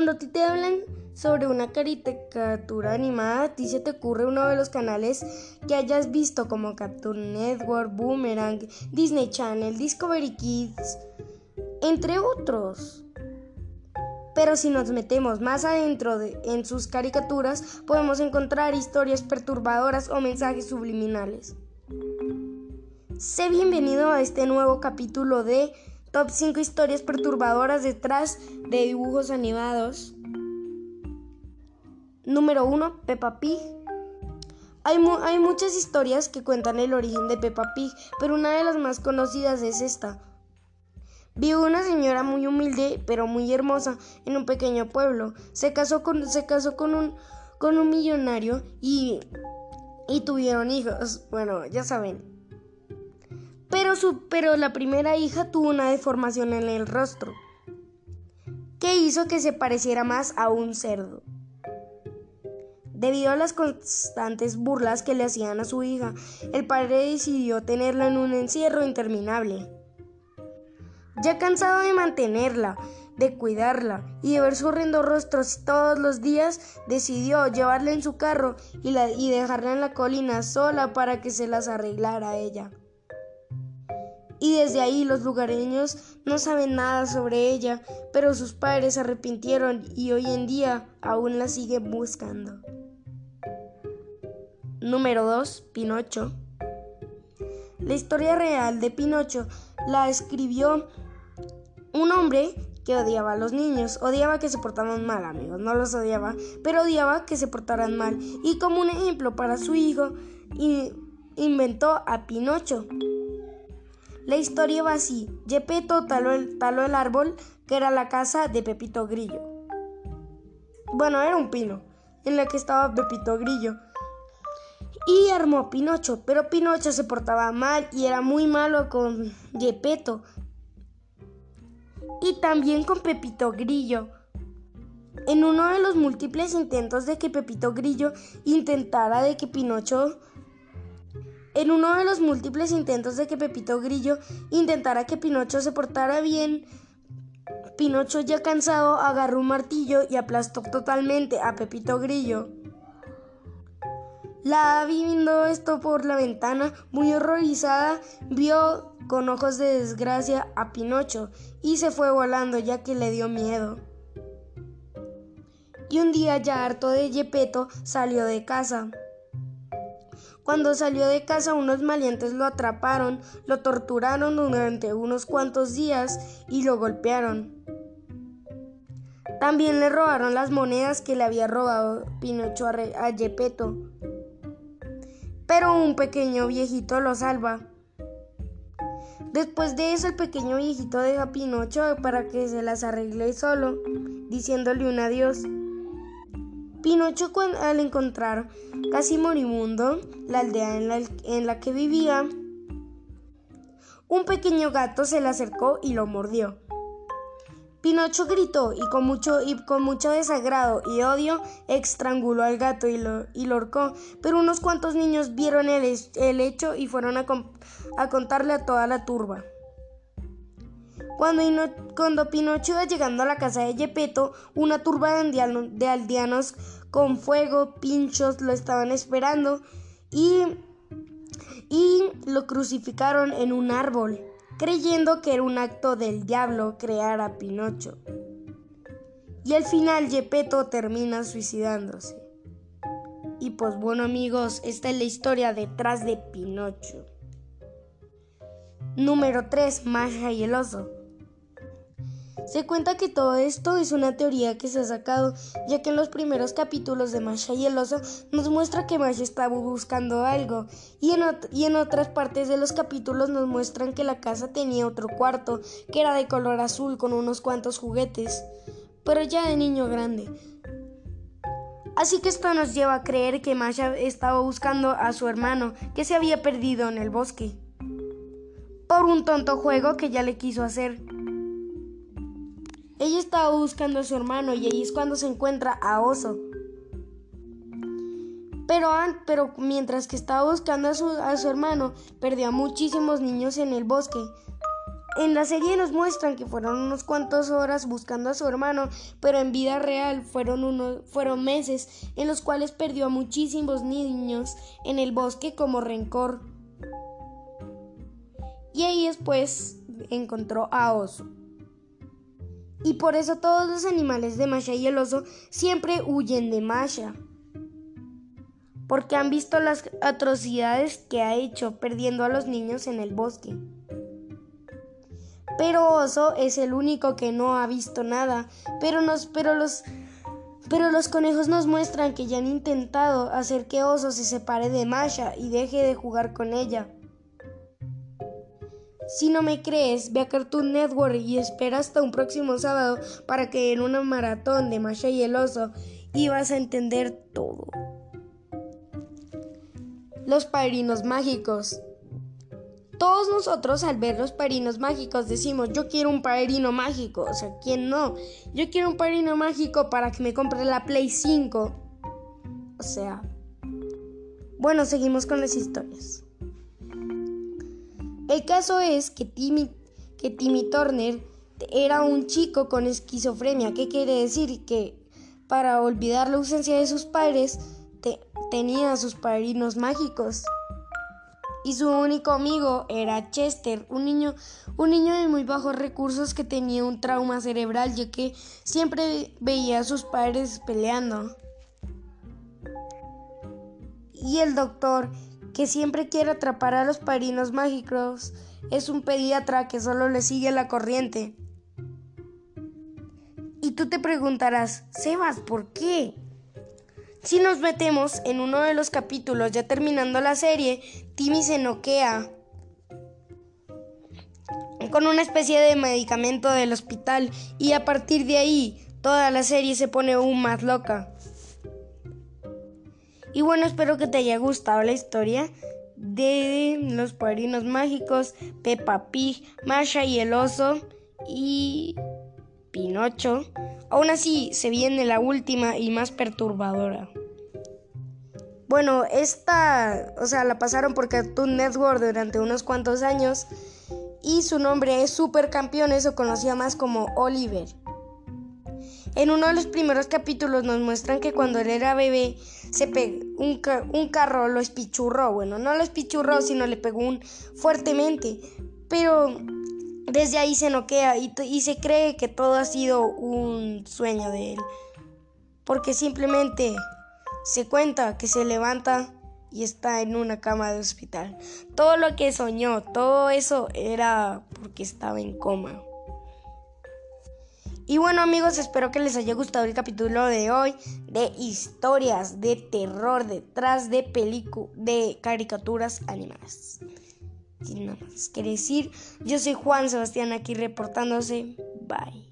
Cuando a ti te hablan sobre una caricatura animada, a ti se te ocurre uno de los canales que hayas visto como Cartoon Network, Boomerang, Disney Channel, Discovery Kids, entre otros. Pero si nos metemos más adentro de, en sus caricaturas, podemos encontrar historias perturbadoras o mensajes subliminales. Sé bienvenido a este nuevo capítulo de Top 5 historias perturbadoras detrás de dibujos animados. Número 1. Peppa Pig. Hay, hay, muchas historias que cuentan el origen de Peppa Pig, pero una de las más conocidas es esta. Vive una señora muy humilde, pero muy hermosa, en un pequeño pueblo. Se casó con, se casó con, un, con un millonario y, y tuvieron hijos. Bueno, ya saben. Pero, su, pero la primera hija tuvo una deformación en el rostro, que hizo que se pareciera más a un cerdo. Debido a las constantes burlas que le hacían a su hija, el padre decidió tenerla en un encierro interminable. Ya cansado de mantenerla, de cuidarla y de ver su horrendo rostro todos los días, decidió llevarla en su carro y, y dejarla en la colina sola para que se las arreglara ella. Y desde ahí los lugareños no saben nada sobre ella, pero sus padres se arrepintieron y hoy en día aún la siguen buscando. Número 2. Pinocho. La historia real de Pinocho la escribió un hombre que odiaba a los niños, odiaba que se portaran mal, amigos, no los odiaba, pero odiaba que se portaran mal. Y como un ejemplo para su hijo, inventó a Pinocho. La historia va así. Gepetto taló el, árbol que era la casa de Pepito Grillo. Bueno, era un pino en la que estaba Pepito Grillo. Y armó Pinocho, pero Pinocho se portaba mal y era muy malo con Gepetto y también con Pepito Grillo. En uno de los múltiples intentos de que Pepito Grillo intentara de que Pinocho en uno de los múltiples intentos de que Pepito Grillo intentara que Pinocho se portara bien, Pinocho ya cansado agarró un martillo y aplastó totalmente a Pepito Grillo. La viendo esto por la ventana, muy horrorizada, vio con ojos de desgracia a Pinocho y se fue volando ya que le dio miedo. Y un día ya harto de Yepeto salió de casa. Cuando salió de casa unos maleantes lo atraparon, lo torturaron durante unos cuantos días y lo golpearon. También le robaron las monedas que le había robado Pinocho a, a pero un pequeño viejito lo salva. Después de eso el pequeño viejito deja a Pinocho para que se las arregle solo, diciéndole un adiós. Pinocho al encontrar casi moribundo la aldea en la, en la que vivía, un pequeño gato se le acercó y lo mordió. Pinocho gritó y con mucho, y con mucho desagrado y odio estranguló al gato y lo, y ahorcó, pero unos cuantos niños vieron el, el hecho y fueron a, a, contarle a toda la turba. Cuando, cuando, Pinocho iba llegando a la casa de Yepeto, una turba de, de aldeanos con fuego, pinchos, lo estaban esperando y, y lo crucificaron en un árbol creyendo que era un acto del diablo crear a Pinocho. Y al final Gepetto termina suicidándose. Y pues bueno amigos, esta es la historia detrás de Pinocho. Número 3. Masha y el oso. Se cuenta que todo esto es una teoría que se ha sacado, ya que en los primeros capítulos de Masha y el oso nos muestra que Masha estaba buscando algo, y en, y en otras partes de los capítulos nos muestran que la casa tenía otro cuarto, que era de color azul con unos cuantos juguetes, pero ya de niño grande. Así que esto nos lleva a creer que Masha estaba buscando a su hermano, que se había perdido en el bosque, por un tonto juego que ya le quiso hacer. Ella estaba buscando a su hermano y ahí es cuando se encuentra a Oso. Pero, mientras que estaba buscando a su, hermano, perdió a muchísimos niños en el bosque. en la serie nos muestran que fueron unos cuantos horas buscando a su hermano, pero en vida real fueron, fueron meses en los cuales perdió a muchísimos niños en el bosque como rencor. Y ahí después encontró a Oso. Y por eso todos los animales de Masha y el oso siempre huyen de Masha. Porque han visto las atrocidades que ha hecho perdiendo a los niños en el bosque. Pero Oso es el único que no ha visto nada. Pero, nos, pero, los, pero los conejos nos muestran que ya han intentado hacer que Oso se separe de Masha y deje de jugar con ella. Si no me crees, ve a Cartoon Network y espera hasta un próximo sábado para que en una maratón de Masha y el oso y vas a entender todo. Los padrinos mágicos. Todos nosotros al ver los padrinos mágicos decimos, yo quiero un padrino mágico. O sea, ¿quién no? Yo quiero un padrino mágico para que me compre la Play 5. O sea... Bueno, seguimos con las historias. El caso es que Timmy, que Timmy Turner era un chico con esquizofrenia. ¿Qué quiere decir? Que para olvidar la ausencia de sus padres tenía a sus padrinos mágicos. Y su único amigo era Chester, un niño, un niño de muy bajos recursos que tenía un trauma cerebral ya que siempre veía a sus padres peleando. Y el doctor que siempre quiere atrapar a los padrinos mágicos, es un pediatra que solo le sigue la corriente. Y tú te preguntarás, Sebas, ¿por qué? Si nos metemos en uno de los capítulos, ya terminando la serie, Timmy se noquea con una especie de medicamento del hospital y a partir de ahí toda la serie se pone aún más loca. Y bueno, espero que te haya gustado la historia de los padrinos mágicos, Peppa Pig, Masha y el oso y Pinocho. Aún así, se viene la última y más perturbadora. Bueno, esta, o sea, la pasaron por Cartoon Network durante unos cuantos años y su nombre es Supercampeón, eso conocía más como Oliver. En uno de los primeros capítulos nos muestran que cuando él era bebé se pegó un, un, carro lo espichurró. Bueno, no lo espichurró, sino le pegó un fuertemente. Pero desde ahí se noquea y, y se cree que todo ha sido un sueño de él. Porque simplemente se cuenta que se levanta y está en una cama de hospital. Todo lo que soñó, todo eso era porque estaba en coma. Y bueno amigos, espero que les haya gustado el capítulo de hoy de historias de terror detrás de películas, de caricaturas animadas. Sin nada más que decir, yo soy Juan Sebastián aquí reportándose. Bye.